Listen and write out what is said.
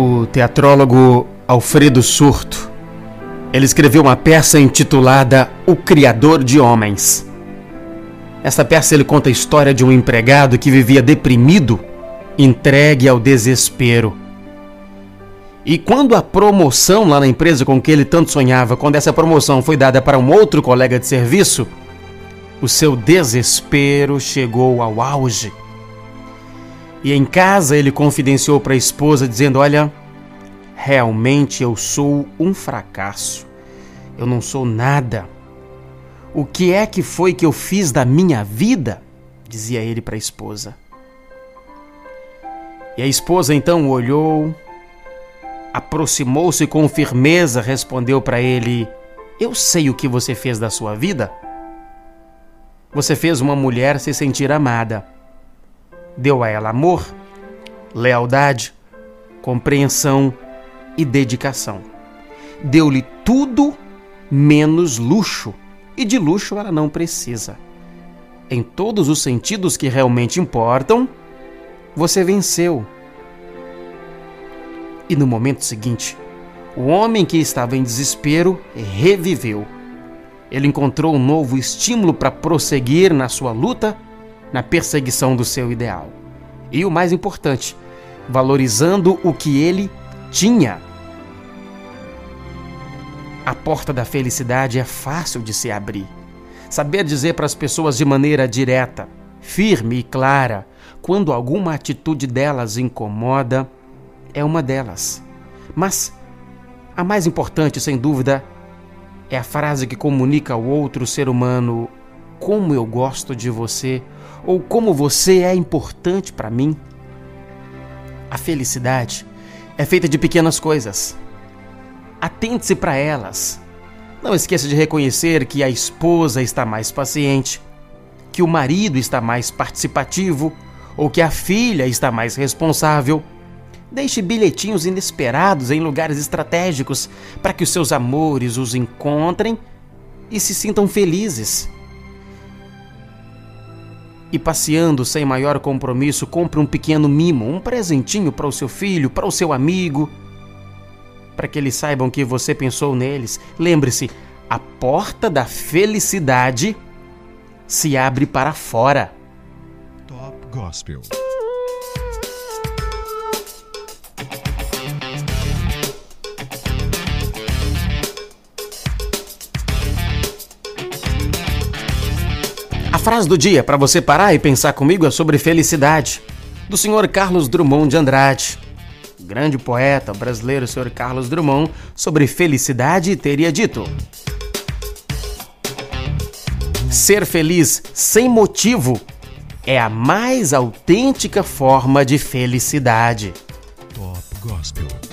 O teatrólogo Alfredo Surto, ele escreveu uma peça intitulada O Criador de Homens. Essa peça ele conta a história de um empregado que vivia deprimido, entregue ao desespero. E quando a promoção lá na empresa com que ele tanto sonhava, quando essa promoção foi dada para um outro colega de serviço, o seu desespero chegou ao auge. E em casa ele confidenciou para a esposa, dizendo: Olha, realmente eu sou um fracasso. Eu não sou nada. O que é que foi que eu fiz da minha vida? dizia ele para a esposa. E a esposa então olhou, aproximou-se com firmeza, respondeu para ele: Eu sei o que você fez da sua vida. Você fez uma mulher se sentir amada. Deu a ela amor, lealdade, compreensão e dedicação. Deu-lhe tudo menos luxo, e de luxo ela não precisa. Em todos os sentidos que realmente importam, você venceu. E no momento seguinte, o homem que estava em desespero reviveu. Ele encontrou um novo estímulo para prosseguir na sua luta, na perseguição do seu ideal. E o mais importante, valorizando o que ele tinha. A porta da felicidade é fácil de se abrir. Saber dizer para as pessoas de maneira direta, firme e clara, quando alguma atitude delas incomoda, é uma delas. Mas a mais importante, sem dúvida, é a frase que comunica ao outro ser humano como eu gosto de você ou como você é importante para mim. A felicidade é feita de pequenas coisas Atente-se para elas. Não esqueça de reconhecer que a esposa está mais paciente, que o marido está mais participativo ou que a filha está mais responsável. Deixe bilhetinhos inesperados em lugares estratégicos para que os seus amores os encontrem e se sintam felizes. E passeando sem maior compromisso, compre um pequeno mimo, um presentinho para o seu filho, para o seu amigo para que eles saibam que você pensou neles. Lembre-se, a porta da felicidade se abre para fora. Top Gospel. A frase do dia para você parar e pensar comigo é sobre felicidade, do Sr. Carlos Drummond de Andrade grande poeta brasileiro, Sr. Carlos Drummond, sobre felicidade, teria dito: Ser feliz sem motivo é a mais autêntica forma de felicidade. Top Gospel.